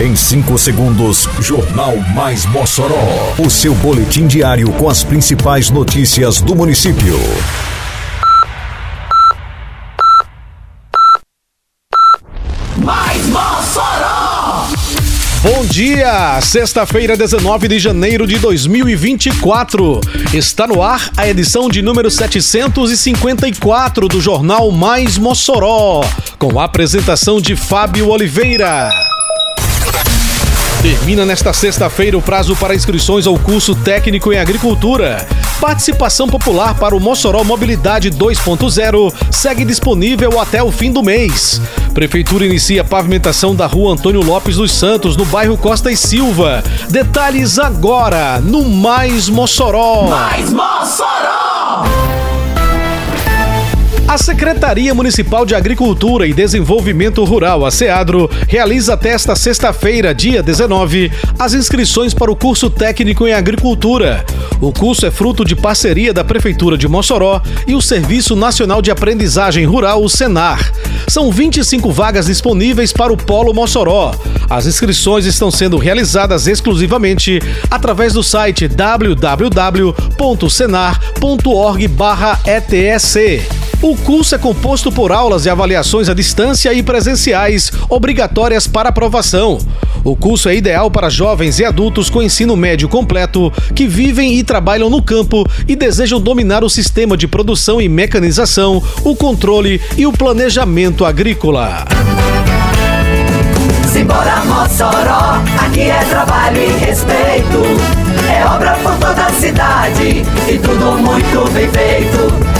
Em 5 segundos, Jornal Mais Mossoró. O seu boletim diário com as principais notícias do município. Mais Mossoró! Bom dia! Sexta-feira, 19 de janeiro de 2024. Está no ar a edição de número 754 do Jornal Mais Mossoró, com a apresentação de Fábio Oliveira. Termina nesta sexta-feira o prazo para inscrições ao curso técnico em agricultura. Participação popular para o Mossoró Mobilidade 2.0 segue disponível até o fim do mês. Prefeitura inicia a pavimentação da rua Antônio Lopes dos Santos, no bairro Costa e Silva. Detalhes agora no Mais Mossoró. Mais Mossoró! A Secretaria Municipal de Agricultura e Desenvolvimento Rural, a SEADRO, realiza até esta sexta-feira, dia 19, as inscrições para o curso técnico em agricultura. O curso é fruto de parceria da Prefeitura de Mossoró e o Serviço Nacional de Aprendizagem Rural, o SENAR. São 25 vagas disponíveis para o Polo Mossoró. As inscrições estão sendo realizadas exclusivamente através do site www.senar.org/ets. O curso é composto por aulas e avaliações à distância e presenciais, obrigatórias para aprovação. O curso é ideal para jovens e adultos com ensino médio completo que vivem e trabalham no campo e desejam dominar o sistema de produção e mecanização, o controle e o planejamento agrícola. Simbora Mossoró, aqui é trabalho e respeito. É obra por toda a cidade e tudo muito bem feito.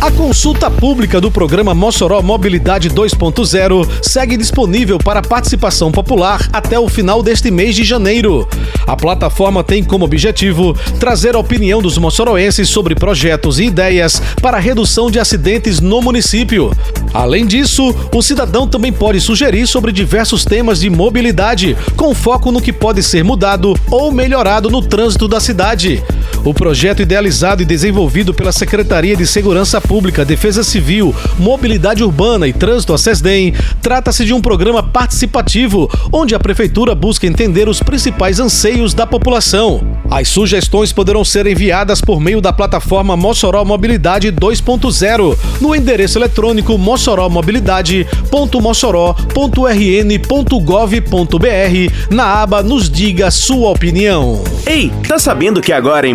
A consulta pública do programa Mossoró Mobilidade 2.0 segue disponível para participação popular até o final deste mês de janeiro. A plataforma tem como objetivo trazer a opinião dos moçoroenses sobre projetos e ideias para a redução de acidentes no município. Além disso, o cidadão também pode sugerir sobre diversos temas de mobilidade, com foco no que pode ser mudado ou melhorado no trânsito da cidade. O projeto idealizado e desenvolvido pela Secretaria de Segurança Pública, Defesa Civil, Mobilidade Urbana e Trânsito, a trata-se de um programa participativo, onde a Prefeitura busca entender os principais anseios da população. As sugestões poderão ser enviadas por meio da plataforma Mossoró Mobilidade 2.0, no endereço eletrônico mossoromobilidade.mossoró.rn.gov.br, na aba Nos Diga Sua Opinião. Ei, tá sabendo que agora em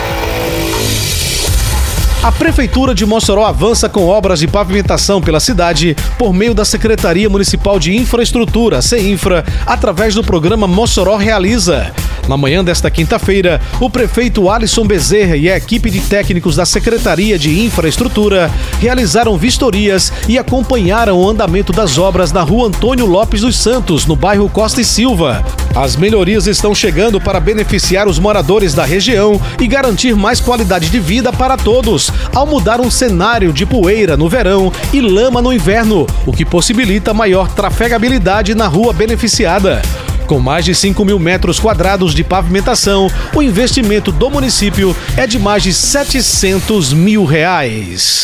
A Prefeitura de Mossoró avança com obras de pavimentação pela cidade por meio da Secretaria Municipal de Infraestrutura, CEINFRA, através do programa Mossoró Realiza. Na manhã desta quinta-feira, o prefeito Alisson Bezerra e a equipe de técnicos da Secretaria de Infraestrutura realizaram vistorias e acompanharam o andamento das obras na rua Antônio Lopes dos Santos, no bairro Costa e Silva. As melhorias estão chegando para beneficiar os moradores da região e garantir mais qualidade de vida para todos, ao mudar um cenário de poeira no verão e lama no inverno, o que possibilita maior trafegabilidade na rua beneficiada. Com mais de 5 mil metros quadrados de pavimentação, o investimento do município é de mais de 700 mil reais.